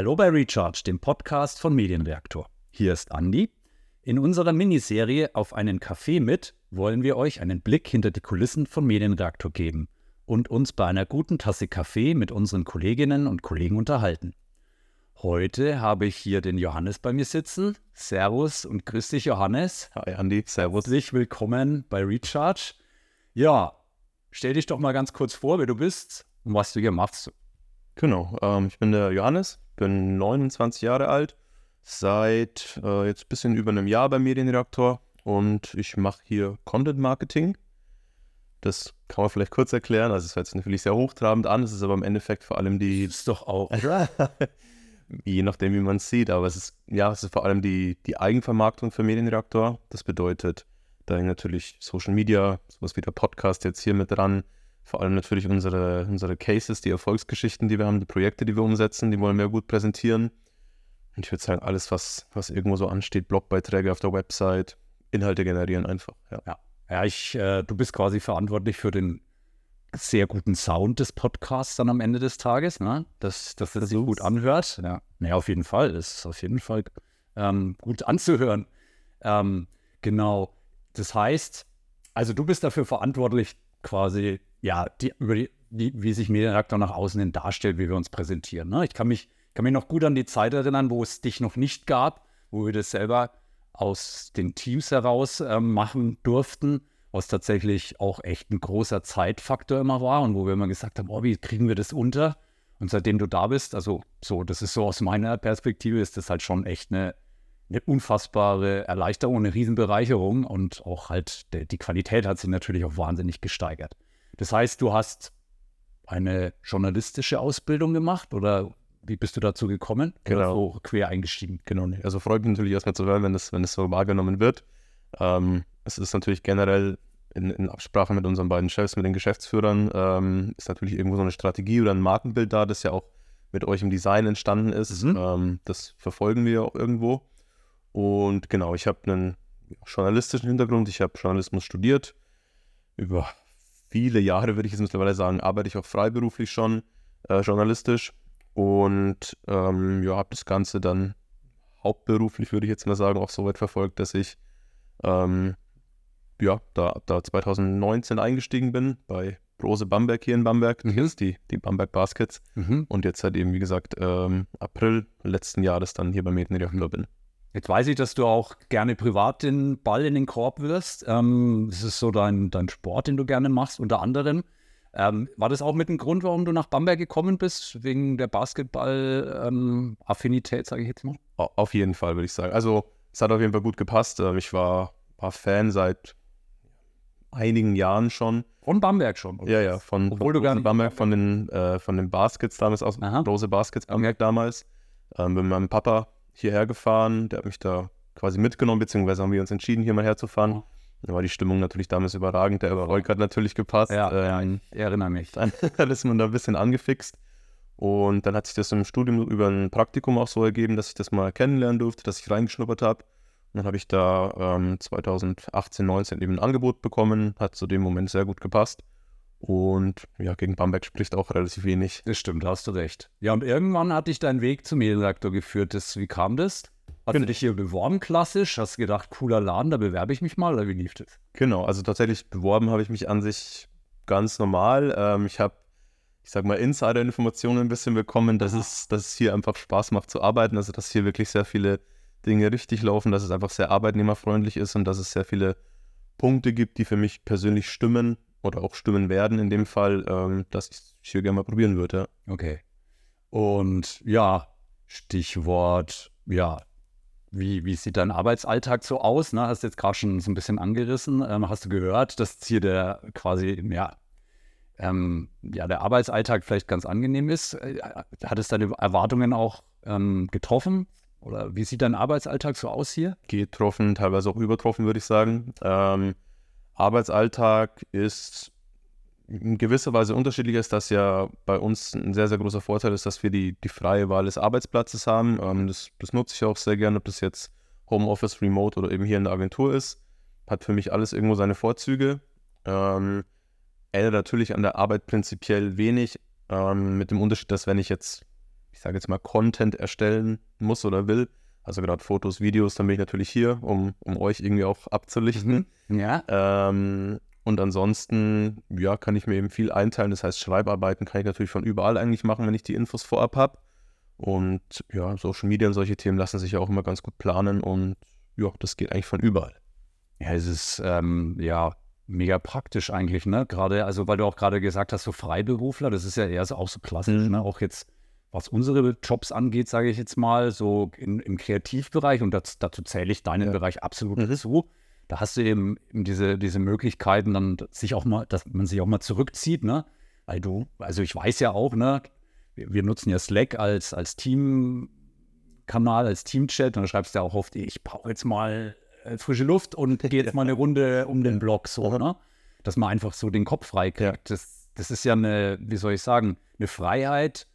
Hallo bei Recharge, dem Podcast von Medienreaktor. Hier ist Andi. In unserer Miniserie Auf einen Kaffee mit wollen wir euch einen Blick hinter die Kulissen von Medienreaktor geben und uns bei einer guten Tasse Kaffee mit unseren Kolleginnen und Kollegen unterhalten. Heute habe ich hier den Johannes bei mir sitzen. Servus und grüß dich, Johannes. Hi, Andi. Servus. Herzlich willkommen bei Recharge. Ja, stell dich doch mal ganz kurz vor, wer du bist und was du hier machst. Genau, ähm, ich bin der Johannes, bin 29 Jahre alt, seit äh, jetzt ein bisschen über einem Jahr beim Medienreaktor und ich mache hier Content Marketing. Das kann man vielleicht kurz erklären. Also es hört sich natürlich sehr hochtrabend an, es ist aber im Endeffekt vor allem die. ist doch auch. je nachdem, wie man es sieht, aber es ist, ja, es ist vor allem die, die Eigenvermarktung für Medienreaktor. Das bedeutet, da hängt natürlich Social Media, sowas wie der Podcast jetzt hier mit dran. Vor allem natürlich unsere, unsere Cases, die Erfolgsgeschichten, die wir haben, die Projekte, die wir umsetzen, die wollen wir gut präsentieren. Und ich würde sagen, alles, was, was irgendwo so ansteht, Blogbeiträge auf der Website, Inhalte generieren einfach. Ja, ja. ja ich, äh, du bist quasi verantwortlich für den sehr guten Sound des Podcasts dann am Ende des Tages, ne? dass, dass das sich gut anhört. Ja, naja, auf jeden Fall. Es ist auf jeden Fall ähm, gut anzuhören. Ähm, genau. Das heißt, also du bist dafür verantwortlich, quasi, ja, die, über die, die, wie sich Medienreaktor nach außen hin darstellt, wie wir uns präsentieren. Ne? Ich kann mich, kann mich noch gut an die Zeit erinnern, wo es dich noch nicht gab, wo wir das selber aus den Teams heraus ähm, machen durften was tatsächlich auch echt ein großer Zeitfaktor immer war und wo wir immer gesagt haben, oh, wie kriegen wir das unter? Und seitdem du da bist, also so, das ist so aus meiner Perspektive, ist das halt schon echt eine, eine unfassbare Erleichterung, eine Riesenbereicherung und auch halt de, die Qualität hat sich natürlich auch wahnsinnig gesteigert. Das heißt, du hast eine journalistische Ausbildung gemacht oder wie bist du dazu gekommen? Genau. so quer eingestiegen? Genau. Also freut mich natürlich erstmal zu hören, wenn das, wenn das so wahrgenommen wird. Ähm, es ist natürlich generell in, in, Absprache mit unseren beiden Chefs, mit den Geschäftsführern, ähm, ist natürlich irgendwo so eine Strategie oder ein Markenbild da, das ja auch mit euch im Design entstanden ist. Mhm. Ähm, das verfolgen wir auch irgendwo. Und genau, ich habe einen journalistischen Hintergrund. Ich habe Journalismus studiert. Über viele Jahre, würde ich jetzt mittlerweile sagen, arbeite ich auch freiberuflich schon äh, journalistisch. Und ähm, ja, habe das Ganze dann hauptberuflich, würde ich jetzt mal sagen, auch so weit verfolgt, dass ich ähm, ja, da, da 2019 eingestiegen bin bei Brose Bamberg hier in Bamberg, mhm. jetzt die, die Bamberg Baskets. Mhm. Und jetzt seit eben, wie gesagt, ähm, April letzten Jahres dann hier bei Medienreaktor bin. Jetzt weiß ich, dass du auch gerne privat den Ball in den Korb wirst. Ähm, das ist so dein, dein Sport, den du gerne machst, unter anderem. Ähm, war das auch mit dem Grund, warum du nach Bamberg gekommen bist, wegen der Basketball-Affinität, ähm, sage ich jetzt mal? Auf jeden Fall, würde ich sagen. Also, es hat auf jeden Fall gut gepasst. Ähm, ich war, war Fan seit einigen Jahren schon. Von Bamberg schon? Oder? Ja, ja, von, Obwohl von du gar Bamberg, von den, äh, von den Baskets damals aus, Aha. Rose Baskets Bamberg okay. damals. Ähm, mit meinem Papa hierher gefahren, der hat mich da quasi mitgenommen, beziehungsweise haben wir uns entschieden, hier mal herzufahren. Da war die Stimmung natürlich damals überragend, der Erfolg hat natürlich gepasst. Ja, ähm, ja ich erinnere mich. Dann, dann ist man da ein bisschen angefixt. Und dann hat sich das im Studium über ein Praktikum auch so ergeben, dass ich das mal kennenlernen durfte, dass ich reingeschnuppert habe dann habe ich da ähm, 2018, 19 eben ein Angebot bekommen, hat zu dem Moment sehr gut gepasst. Und ja, gegen Bamberg spricht auch relativ wenig. Das stimmt, hast du recht. Ja, und irgendwann hat dich dein Weg zum Medienreaktor geführt. Das, wie kam das? Hast genau. du dich hier beworben klassisch? Hast du gedacht, cooler Laden, da bewerbe ich mich mal oder wie lief das? Genau, also tatsächlich beworben habe ich mich an sich ganz normal. Ähm, ich habe, ich sag mal, Insider-Informationen ein bisschen bekommen, dass es, dass es hier einfach Spaß macht zu arbeiten. Also, dass hier wirklich sehr viele Dinge richtig laufen, dass es einfach sehr arbeitnehmerfreundlich ist und dass es sehr viele Punkte gibt, die für mich persönlich stimmen oder auch stimmen werden in dem Fall, ähm, dass ich es hier gerne mal probieren würde. Okay. Und ja, Stichwort, ja, wie, wie sieht dein Arbeitsalltag so aus? Ne? Hast du jetzt gerade schon so ein bisschen angerissen. Ähm, hast du gehört, dass hier der quasi, ja, ähm, ja, der Arbeitsalltag vielleicht ganz angenehm ist? Äh, hat es deine Erwartungen auch ähm, getroffen? Oder wie sieht dein Arbeitsalltag so aus hier? Getroffen, teilweise auch übertroffen, würde ich sagen. Ähm, Arbeitsalltag ist in gewisser Weise unterschiedlich ist, dass ja bei uns ein sehr, sehr großer Vorteil ist, dass wir die, die freie Wahl des Arbeitsplatzes haben. Ähm, das, das nutze ich auch sehr gerne, ob das jetzt Homeoffice, Remote oder eben hier in der Agentur ist. Hat für mich alles irgendwo seine Vorzüge. Ähm, ändert natürlich an der Arbeit prinzipiell wenig, ähm, mit dem Unterschied, dass wenn ich jetzt, ich sage jetzt mal, Content erstellen muss oder will, also gerade Fotos, Videos, dann bin ich natürlich hier, um, um euch irgendwie auch abzulichten. Mhm. Ja. Ähm, und ansonsten, ja, kann ich mir eben viel einteilen. Das heißt, Schreibarbeiten kann ich natürlich von überall eigentlich machen, wenn ich die Infos vorab habe. Und ja, Social Media und solche Themen lassen sich ja auch immer ganz gut planen und ja, das geht eigentlich von überall. Ja, es ist ähm, ja mega praktisch eigentlich, ne? Gerade, also weil du auch gerade gesagt hast, so Freiberufler, das ist ja eher so auch so klassisch, Mhm. ne? Auch jetzt, was unsere Jobs angeht, sage ich jetzt mal, so in, im Kreativbereich und das, dazu zähle ich deinen Ja. Bereich absolut Mhm. dazu. Da hast du eben, eben diese, diese Möglichkeiten, dann sich auch mal, dass man sich auch mal zurückzieht, ne? Weil du, also ich weiß ja auch, ne? Wir, wir nutzen ja Slack als, als Teamkanal, als Teamchat und da schreibst du ja auch oft, ich brauche jetzt mal äh, frische Luft und gehe jetzt mal eine Runde um den Block, so, ne? Dass man einfach so den Kopf frei kriegt. Das, das ist ja eine, wie soll ich sagen, eine Freiheit,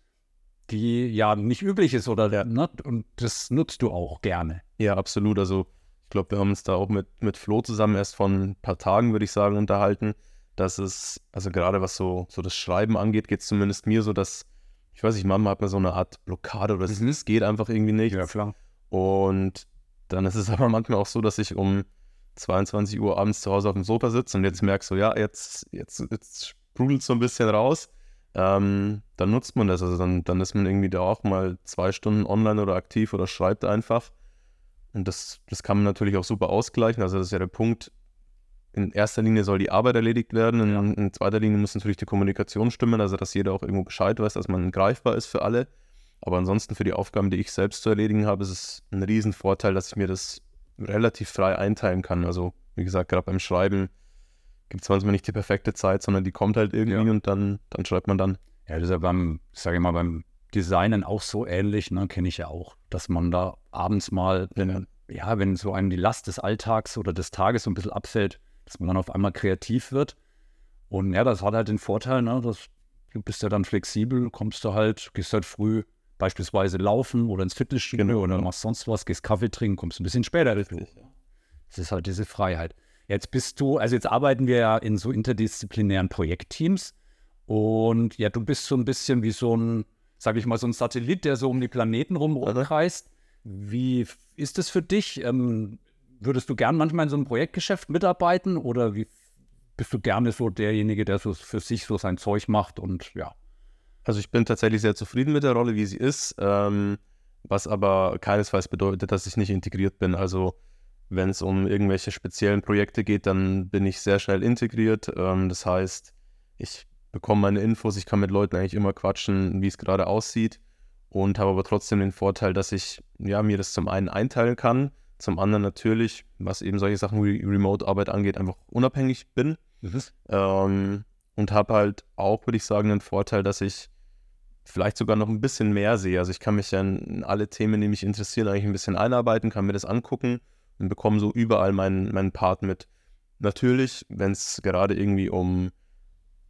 die ja nicht üblich ist, oder? Ne? Und das nutzt du auch gerne. Ja, absolut. Also ich glaube, wir haben uns da auch mit, mit Flo zusammen erst vor ein paar Tagen, würde ich sagen, unterhalten, dass es, also gerade was so, so das Schreiben angeht, geht es zumindest mir so, dass, ich weiß nicht, manchmal hat man so eine Art Blockade oder es, Mhm. es geht einfach irgendwie nicht. klar. Und dann ist es aber manchmal auch so, dass ich um 22 Uhr abends zu Hause auf dem Sofa sitze und jetzt merke so, ja, jetzt, jetzt, jetzt sprudelt so ein bisschen raus. Ähm, dann nutzt man das. Also dann, dann ist man irgendwie da auch mal zwei Stunden online oder aktiv oder schreibt einfach. Und das, das kann man natürlich auch super ausgleichen. Also das ist ja der Punkt. In erster Linie soll die Arbeit erledigt werden. In, in zweiter Linie muss natürlich die Kommunikation stimmen, also dass jeder auch irgendwo Bescheid weiß, dass man greifbar ist für alle. Aber ansonsten für die Aufgaben, die ich selbst zu erledigen habe, ist es ein Riesenvorteil, dass ich mir das relativ frei einteilen kann. Also wie gesagt, gerade beim Schreiben gibt es manchmal nicht die perfekte Zeit, sondern die kommt halt irgendwie Ja. und dann, dann schreibt man dann. Ja, das ist ja beim, sage ich mal, beim Designen auch so ähnlich, ne? Kenne ich ja auch, dass man da abends mal, wenn, ja, wenn so einem die Last des Alltags oder des Tages so ein bisschen abfällt, dass man dann auf einmal kreativ wird. Und ja, das hat halt den Vorteil, ne, dass du bist ja dann flexibel, kommst du halt, gehst halt früh beispielsweise laufen oder ins Fitnessstudio Genau, oder machst sonst was, gehst Kaffee trinken, kommst ein bisschen später dazu. Das ist halt diese Freiheit. Jetzt bist du, also jetzt arbeiten wir ja in so interdisziplinären Projektteams und ja, du bist so ein bisschen wie so ein, sage ich mal, so ein Satellit, der so um die Planeten rumkreist. Wie ist es für dich? Ähm, würdest du gern manchmal in so einem Projektgeschäft mitarbeiten oder wie bist du gerne so derjenige, der so für sich so sein Zeug macht und ja. Also ich bin tatsächlich sehr zufrieden mit der Rolle, wie sie ist, ähm, was aber keinesfalls bedeutet, dass ich nicht integriert bin. Also wenn es um irgendwelche speziellen Projekte geht, dann bin ich sehr schnell integriert. Ähm, das heißt, ich bekomme meine Infos, ich kann mit Leuten eigentlich immer quatschen, wie es gerade aussieht und habe aber trotzdem den Vorteil, dass ich ja, mir das zum einen einteilen kann, zum anderen natürlich, was eben solche Sachen wie Remote-Arbeit angeht, einfach unabhängig bin. Ähm, und habe halt auch, würde ich sagen, den Vorteil, dass ich vielleicht sogar noch ein bisschen mehr sehe. Also ich kann mich ja in alle Themen, die mich interessieren, eigentlich ein bisschen einarbeiten, kann mir das angucken und bekomme so überall meinen, meinen Part mit. Natürlich, wenn es gerade irgendwie um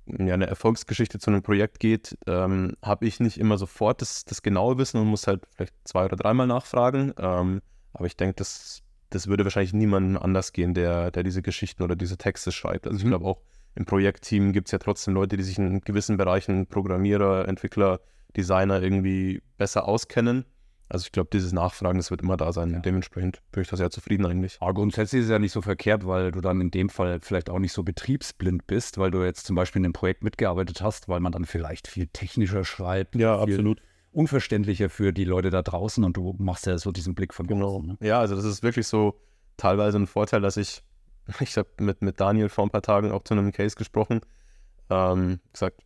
ja, eine Erfolgsgeschichte zu einem Projekt geht, ähm, habe ich nicht immer sofort das, das genaue Wissen und muss halt vielleicht zwei oder dreimal nachfragen. Ähm, aber ich denke, das, das würde wahrscheinlich niemandem anders gehen, der, der diese Geschichten oder diese Texte schreibt. Also ich Mhm. glaube auch im Projektteam gibt es ja trotzdem Leute, die sich in gewissen Bereichen, Programmierer, Entwickler, Designer irgendwie besser auskennen. Also ich glaube, dieses Nachfragen, das wird immer da sein. Ja. Dementsprechend bin ich da sehr zufrieden eigentlich. Aber grundsätzlich ist es ja nicht so verkehrt, weil du dann in dem Fall vielleicht auch nicht so betriebsblind bist, weil du jetzt zum Beispiel in einem Projekt mitgearbeitet hast, weil man dann vielleicht viel technischer schreibt, viel unverständlicher für die Leute da draußen und du machst ja so diesen Blick von Genau. außen. Ne? Ja, also das ist wirklich so teilweise ein Vorteil, dass ich, ich habe mit, mit Daniel vor ein paar Tagen auch zu einem Case gesprochen, ähm, gesagt,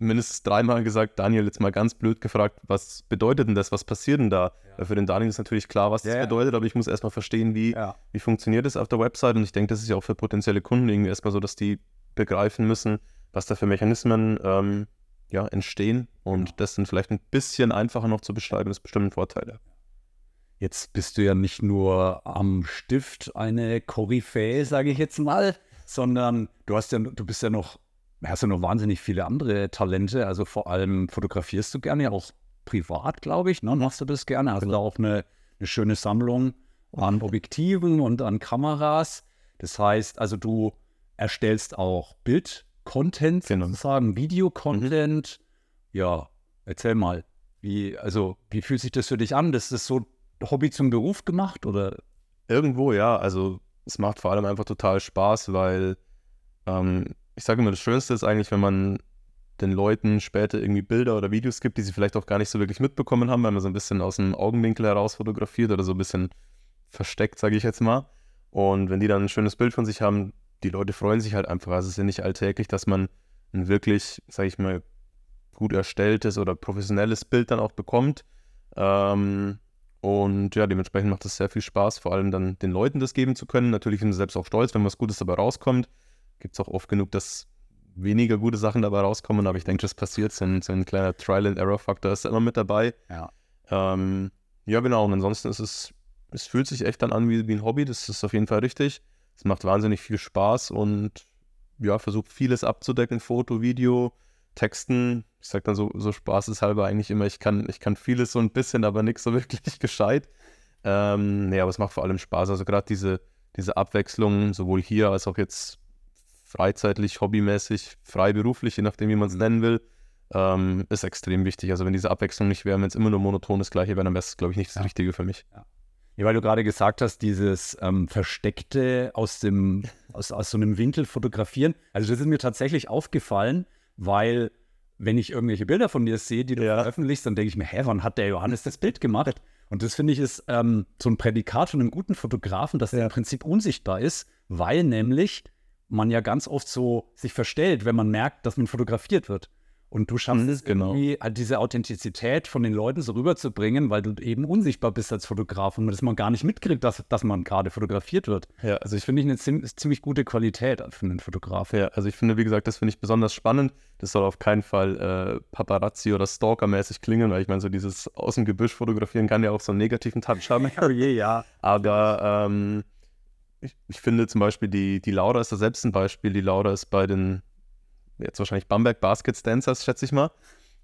mindestens dreimal gesagt, Daniel jetzt mal ganz blöd gefragt, was bedeutet denn das, was passiert denn da? Weil für den Daniel ist natürlich klar, was das Ja, ja. bedeutet, aber ich muss erstmal verstehen, wie, Ja. wie funktioniert es auf der Website und ich denke, das ist ja auch für potenzielle Kunden irgendwie erstmal so, dass die begreifen müssen, was da für Mechanismen ähm, ja, entstehen und Genau. das dann vielleicht ein bisschen einfacher noch zu beschreiben, ist bestimmt ein Vorteil. Ja. Jetzt bist du ja nicht nur am Stift eine Koryphäe, sage ich jetzt mal, sondern du hast ja, du bist ja noch, hast ja noch wahnsinnig viele andere Talente. Also vor allem fotografierst du gerne, ja auch privat, glaube ich, ne? Machst du das gerne? Hast du da auch eine, eine schöne Sammlung an Objektiven und an Kameras. Das heißt, also du erstellst auch Bild-Content Genau. sozusagen, Video-Content. Ja, erzähl mal, wie, also, wie fühlt sich das für dich an? Das ist so Hobby zum Beruf gemacht oder? Irgendwo, ja. Also es macht vor allem einfach total Spaß, weil ähm, ich sage immer, das Schönste ist eigentlich, wenn man den Leuten später irgendwie Bilder oder Videos gibt, die sie vielleicht auch gar nicht so wirklich mitbekommen haben, weil man so ein bisschen aus dem Augenwinkel heraus fotografiert oder so ein bisschen versteckt, sage ich jetzt mal. Und wenn die dann ein schönes Bild von sich haben, die Leute freuen sich halt einfach. Also es ist ja nicht alltäglich, dass man ein wirklich, sage ich mal, gut erstelltes oder professionelles Bild dann auch bekommt. Ähm, und ja, dementsprechend macht es sehr viel Spaß, vor allem dann den Leuten das geben zu können. Natürlich sind sie selbst auch stolz, wenn was Gutes dabei rauskommt. Gibt es auch oft genug, dass weniger gute Sachen dabei rauskommen, aber ich denke, das passiert. So ein, so ein kleiner Trial-and-Error-Faktor ist da immer mit dabei. Ja. Ähm, ja, genau. Und ansonsten ist es, es fühlt sich echt dann an wie, wie ein Hobby. Das ist auf jeden Fall richtig. Es macht wahnsinnig viel Spaß und ja, versucht vieles abzudecken: Foto, Video, Texten. Ich sage dann so, so spaßeshalber eigentlich immer, ich kann, ich kann vieles so ein bisschen, aber nichts so wirklich gescheit. Ähm, nee, aber es macht vor allem Spaß. Also gerade diese, diese Abwechslung, sowohl hier als auch jetzt freizeitlich, hobbymäßig, freiberuflich, je nachdem, wie man es nennen will, ähm, ist extrem wichtig. Also wenn diese Abwechslung nicht wäre, wenn es immer nur monoton das Gleiche wäre, dann wäre es, glaube ich, nicht das Ja. Richtige für mich. Ja, weil du gerade gesagt hast, dieses ähm, Versteckte aus dem, aus, aus so einem Winkel fotografieren. Also das ist mir tatsächlich aufgefallen, weil wenn ich irgendwelche Bilder von dir sehe, die du Ja. veröffentlichst, dann denke ich mir, hä, wann hat der Johannes das Bild gemacht? Und das finde ich ist ähm, so ein Prädikat von einem guten Fotografen, dass er im Prinzip unsichtbar ist, weil nämlich man ja ganz oft so sich verstellt, wenn man merkt, dass man fotografiert wird. Und du schaffst Mhm, es genau. irgendwie, halt diese Authentizität von den Leuten so rüberzubringen, weil du eben unsichtbar bist als Fotograf und dass man gar nicht mitkriegt, dass, dass man gerade fotografiert wird. Ja, also ich finde ich eine ziemlich, ziemlich gute Qualität für einen Fotograf. Ja, also ich finde, wie gesagt, das finde ich besonders spannend. Das soll auf keinen Fall äh, Paparazzi oder Stalker-mäßig klingen, weil ich meine, so dieses aus dem Gebüsch fotografieren kann ja auch so einen negativen Touch haben. Oh je, ja. Aber ähm, ich, ich finde zum Beispiel, die, die Laura ist da selbst ein Beispiel. Die Laura ist bei den, jetzt wahrscheinlich Bamberg Baskets Dancers, schätze ich mal.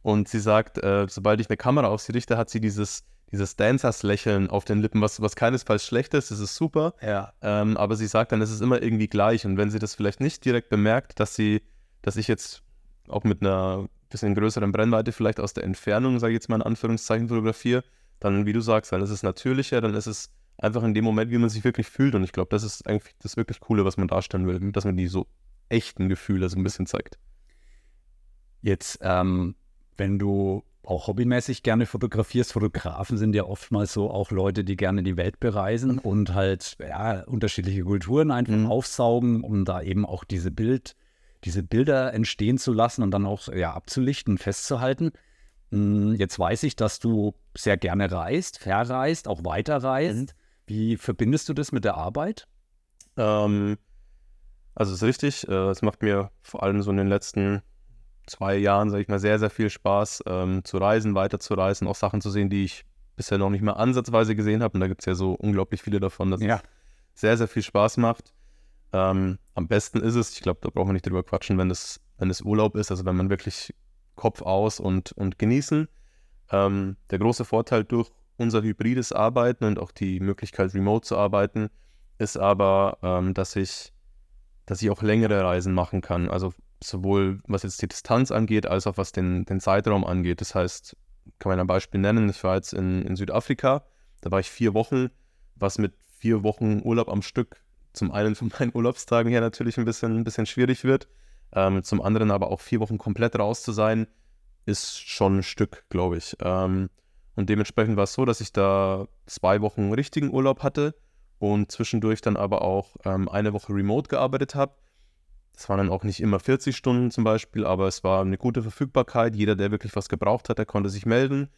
Und sie sagt, äh, sobald ich eine Kamera auf sie richte, hat sie dieses, dieses Dancers-Lächeln auf den Lippen, was, was keinesfalls schlecht ist. Das ist super. Ja. Ähm, aber sie sagt dann, es ist immer irgendwie gleich. Und wenn sie das vielleicht nicht direkt bemerkt, dass sie, dass ich jetzt auch mit einer bisschen größeren Brennweite vielleicht aus der Entfernung, sage ich jetzt mal in Anführungszeichen, fotografiere, dann, wie du sagst, dann ist es natürlicher, dann ist es einfach in dem Moment, wie man sich wirklich fühlt. Und ich glaube, das ist eigentlich das wirklich Coole, was man darstellen will, dass man die so echten Gefühle so ein bisschen zeigt. Jetzt, ähm, wenn du auch hobbymäßig gerne fotografierst, Fotografen sind ja oftmals so auch Leute, die gerne die Welt bereisen und halt ja, unterschiedliche Kulturen einfach Mhm. aufsaugen, um da eben auch diese Bild, diese Bilder entstehen zu lassen und dann auch ja, abzulichten, festzuhalten. Mm, Jetzt weiß ich, dass du sehr gerne reist, verreist, auch weiterreist. Wie verbindest du das mit der Arbeit? Ähm, also es ist richtig, äh, es macht mir vor allem so in den letzten zwei Jahren, sage ich mal, sehr, sehr viel Spaß ähm, zu reisen, weiterzureisen, auch Sachen zu sehen, die ich bisher noch nicht mal ansatzweise gesehen habe. Und da gibt es ja so unglaublich viele davon, dass Ja. es sehr, sehr viel Spaß macht. Ähm, am besten ist es, ich glaube, da brauchen wir nicht drüber quatschen, wenn es, wenn es Urlaub ist, also wenn man wirklich Kopf aus und, und genießen. Ähm, der große Vorteil durch unser hybrides Arbeiten und auch die Möglichkeit, remote zu arbeiten, ist aber, ähm, dass ich, dass ich auch längere Reisen machen kann. Also sowohl was jetzt die Distanz angeht, als auch was den, den Zeitraum angeht. Das heißt, kann man ein Beispiel nennen, ich war jetzt in, in Südafrika, da war ich vier Wochen, was mit vier Wochen Urlaub am Stück zum einen von meinen Urlaubstagen her natürlich ein bisschen, ein bisschen schwierig wird, ähm, zum anderen aber auch vier Wochen komplett raus zu sein, ist schon ein Stück, glaube ich. Ähm, und dementsprechend war es so, dass ich da zwei Wochen richtigen Urlaub hatte und zwischendurch dann aber auch ähm, eine Woche remote gearbeitet habe. Das waren dann auch nicht immer 40 Stunden zum Beispiel, aber es war eine gute Verfügbarkeit. Jeder, der wirklich was gebraucht hat, der konnte sich melden.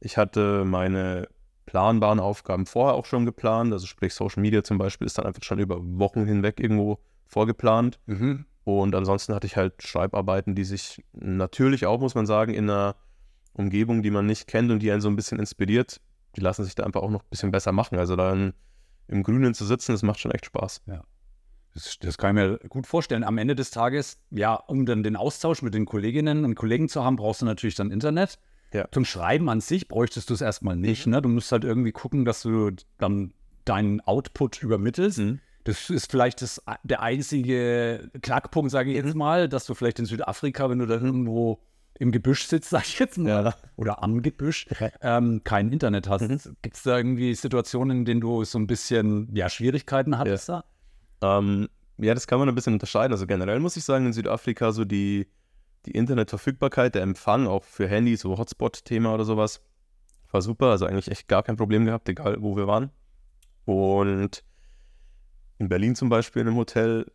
Ich hatte meine planbaren Aufgaben vorher auch schon geplant. Also sprich Social Media zum Beispiel ist dann einfach schon über Wochen hinweg irgendwo vorgeplant. Mhm. Und ansonsten hatte ich halt Schreibarbeiten, die sich natürlich auch, muss man sagen, in einer Umgebung, die man nicht kennt und die einen so ein bisschen inspiriert, die lassen sich da einfach auch noch ein bisschen besser machen. Also dann im Grünen zu sitzen, das macht schon echt Spaß. Das, das kann ich mir gut vorstellen. Am Ende des Tages, ja, um dann den Austausch mit den Kolleginnen und Kollegen zu haben, brauchst du natürlich dann Internet. Ja. Zum Schreiben an sich bräuchtest du es erstmal nicht. Ne? Du musst halt irgendwie gucken, dass du dann deinen Output übermittelst. Das ist vielleicht das, der einzige Knackpunkt, sage ich jetzt mal, dass du vielleicht in Südafrika, wenn du da irgendwo im Gebüsch sitzt, sag ich jetzt mal, Ja. oder am Gebüsch, ähm, kein Internet hast. Mhm. Gibt es da irgendwie Situationen, in denen du so ein bisschen ja, Schwierigkeiten hattest da? Ähm, ja, das kann man ein bisschen unterscheiden. Also generell muss ich sagen, in Südafrika so die, die Internetverfügbarkeit, der Empfang auch für Handys, so Hotspot-Thema oder sowas, war super. Also eigentlich echt gar kein Problem gehabt, egal wo wir waren. Und in Berlin zum Beispiel in einem Hotel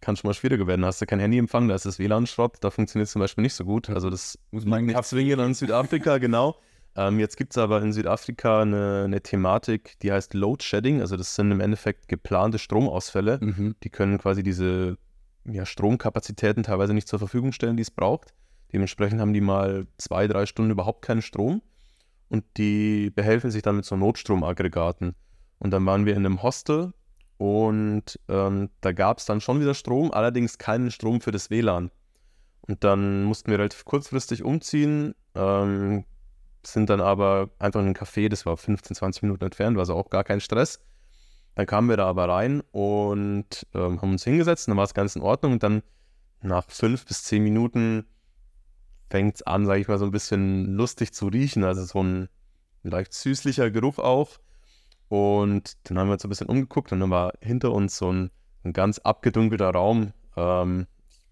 kann schon mal schwieriger werden. Da hast du kein Handyempfang, da ist das WLAN-Schrott, da funktioniert es zum Beispiel nicht so gut. Also das muss man nicht zwingen an Südafrika, genau. Ähm, jetzt gibt es aber in Südafrika eine, eine Thematik, die heißt Load Shedding. Also das sind im Endeffekt geplante Stromausfälle. Mhm. Die können quasi diese ja, Stromkapazitäten teilweise nicht zur Verfügung stellen, die es braucht. Dementsprechend haben die mal zwei, drei Stunden überhaupt keinen Strom und die behelfen sich dann mit so Notstromaggregaten. Und dann waren wir in einem Hostel und ähm, da gab es dann schon wieder Strom, allerdings keinen Strom für das WLAN. Und dann mussten wir relativ kurzfristig umziehen, ähm, sind dann aber einfach in ein Café, das war 15, 20 Minuten entfernt, war also auch gar kein Stress. Dann kamen wir da aber rein und ähm, haben uns hingesetzt und dann war es ganz in Ordnung. Und dann nach fünf bis zehn Minuten fängt es an, sage ich mal, so ein bisschen lustig zu riechen. Also so ein leicht süßlicher Geruch auch. Und dann haben wir uns ein bisschen umgeguckt und dann war hinter uns so ein, ein ganz abgedunkelter Raum. Ähm,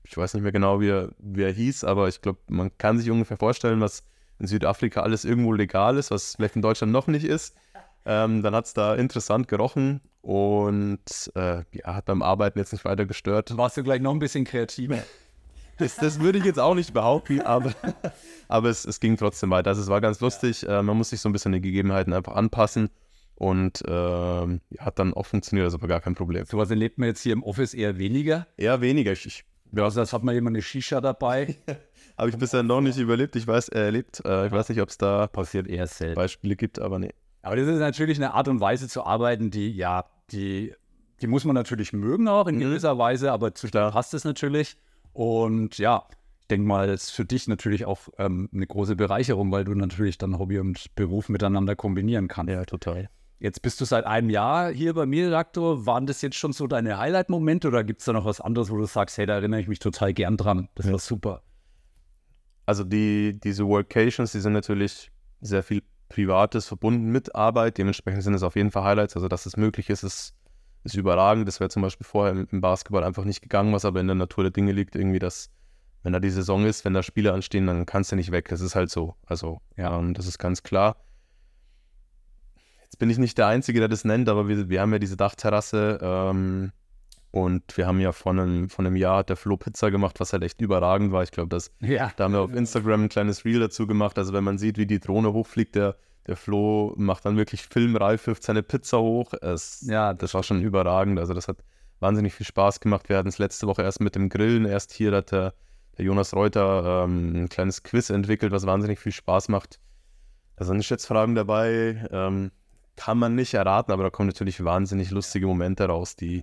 ich weiß nicht mehr genau, wie er, wie er hieß, aber ich glaube, man kann sich ungefähr vorstellen, was in Südafrika alles irgendwo legal ist, was vielleicht in Deutschland noch nicht ist. Ähm, dann hat es da interessant gerochen und äh, ja, hat beim Arbeiten jetzt nicht weiter gestört. Warst du gleich noch ein bisschen kreativer? Das, das würde ich jetzt auch nicht behaupten, aber, aber es, es ging trotzdem weiter. Also es war ganz lustig. Äh, man muss sich so ein bisschen den Gegebenheiten einfach anpassen und ähm, ja, hat dann auch funktioniert, also war gar kein Problem. Sowas erlebt man jetzt hier im Office eher weniger. Eher weniger. Ich, ich Ja, also das hat man immer eine Shisha dabei. habe ich bisher noch nicht überlebt. Ich weiß, er erlebt. Äh, ich weiß nicht, ob es da Passiert eher selten. Beispiele gibt, aber nee. Aber das ist natürlich eine Art und Weise zu arbeiten, die, ja, die, die muss man natürlich mögen auch in Mhm. gewisser Weise, aber zu Klar. passt es natürlich. Und ja, ich denke mal, das ist für dich natürlich auch ähm, eine große Bereicherung, weil du natürlich dann Hobby und Beruf miteinander kombinieren kannst. Ja, total. Jetzt bist du seit einem Jahr hier bei Mediaktor. Waren das jetzt schon so deine Highlight-Momente oder gibt es da noch was anderes, wo du sagst, hey, da erinnere ich mich total gern dran. Das war super. Also die, diese Workations, die sind natürlich sehr viel Privates verbunden mit Arbeit. Dementsprechend sind es auf jeden Fall Highlights. Also dass es möglich ist, ist, ist überragend. Das wäre zum Beispiel vorher im, im Basketball einfach nicht gegangen, was aber in der Natur der Dinge liegt. Irgendwie, dass wenn da die Saison ist, wenn da Spiele anstehen, dann kannst du nicht weg. Das ist halt so. Also Ja. ähm, das ist ganz klar. Jetzt bin ich nicht der Einzige, der das nennt, aber wir, wir haben ja diese Dachterrasse ähm, und wir haben ja vor einem, vor einem Jahr hat der Flo Pizza gemacht, was halt echt überragend war. Ich glaube, das Ja. da haben wir auf Instagram ein kleines Reel dazu gemacht. Also wenn man sieht, wie die Drohne hochfliegt, der, der Flo macht dann wirklich filmreif, wirft seine Pizza hoch. Es, Ja, das war schon überragend. Also das hat wahnsinnig viel Spaß gemacht. Wir hatten es letzte Woche erst mit dem Grillen. Erst hier hat der, der Jonas Reuter ähm, ein kleines Quiz entwickelt, was wahnsinnig viel Spaß macht. Da sind Schätzfragen dabei. Ähm, kann man nicht erraten, aber da kommen natürlich wahnsinnig lustige Momente raus, die,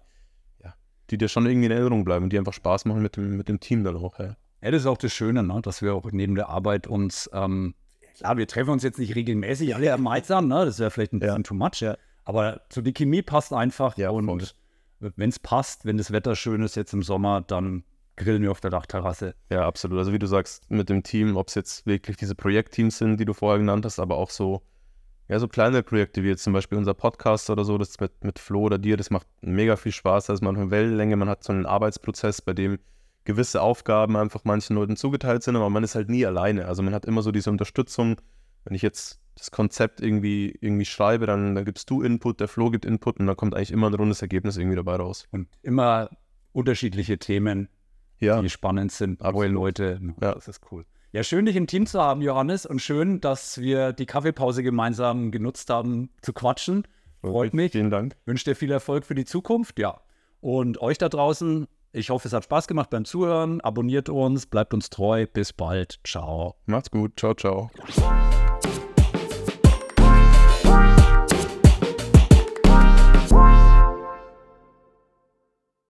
ja, die dir schon irgendwie in Erinnerung bleiben und die einfach Spaß machen mit dem, mit dem Team dann auch. Ja. Ja, das ist auch das Schöne, ne? dass wir auch neben der Arbeit uns, ähm, klar, wir treffen uns jetzt nicht regelmäßig alle gemeinsam, ne? das wäre vielleicht ein Ja. bisschen too much, Ja. aber so die Chemie passt einfach Ja, voll. und wenn es passt, wenn das Wetter schön ist jetzt im Sommer, dann grillen wir auf der Dachterrasse. Ja, absolut. Also wie du sagst, mit dem Team, ob es jetzt wirklich diese Projektteams sind, die du vorher genannt hast, aber auch so, ja, so kleine Projekte wie jetzt zum Beispiel unser Podcast oder so, das mit, mit Flo oder dir, das macht mega viel Spaß. Da ist man auf Wellenlänge, man hat so einen Arbeitsprozess, bei dem gewisse Aufgaben einfach manchen Leuten zugeteilt sind, aber man ist halt nie alleine. Also man hat immer so diese Unterstützung. Wenn ich jetzt das Konzept irgendwie, irgendwie schreibe, dann, dann gibst du Input, der Flo gibt Input und dann kommt eigentlich immer ein rundes Ergebnis irgendwie dabei raus. Und immer unterschiedliche Themen, Ja, die spannend sind, neue Absolut. Leute. Ja. Das ist cool. Ja, schön, dich im Team zu haben, Johannes. Und schön, dass wir die Kaffeepause gemeinsam genutzt haben, zu quatschen. Freut mich. Vielen Dank. wünsche dir viel Erfolg für die Zukunft, ja. Und euch da draußen, ich hoffe, es hat Spaß gemacht beim Zuhören. Abonniert uns, bleibt uns treu. Bis bald. Ciao. Macht's gut. Ciao, ciao.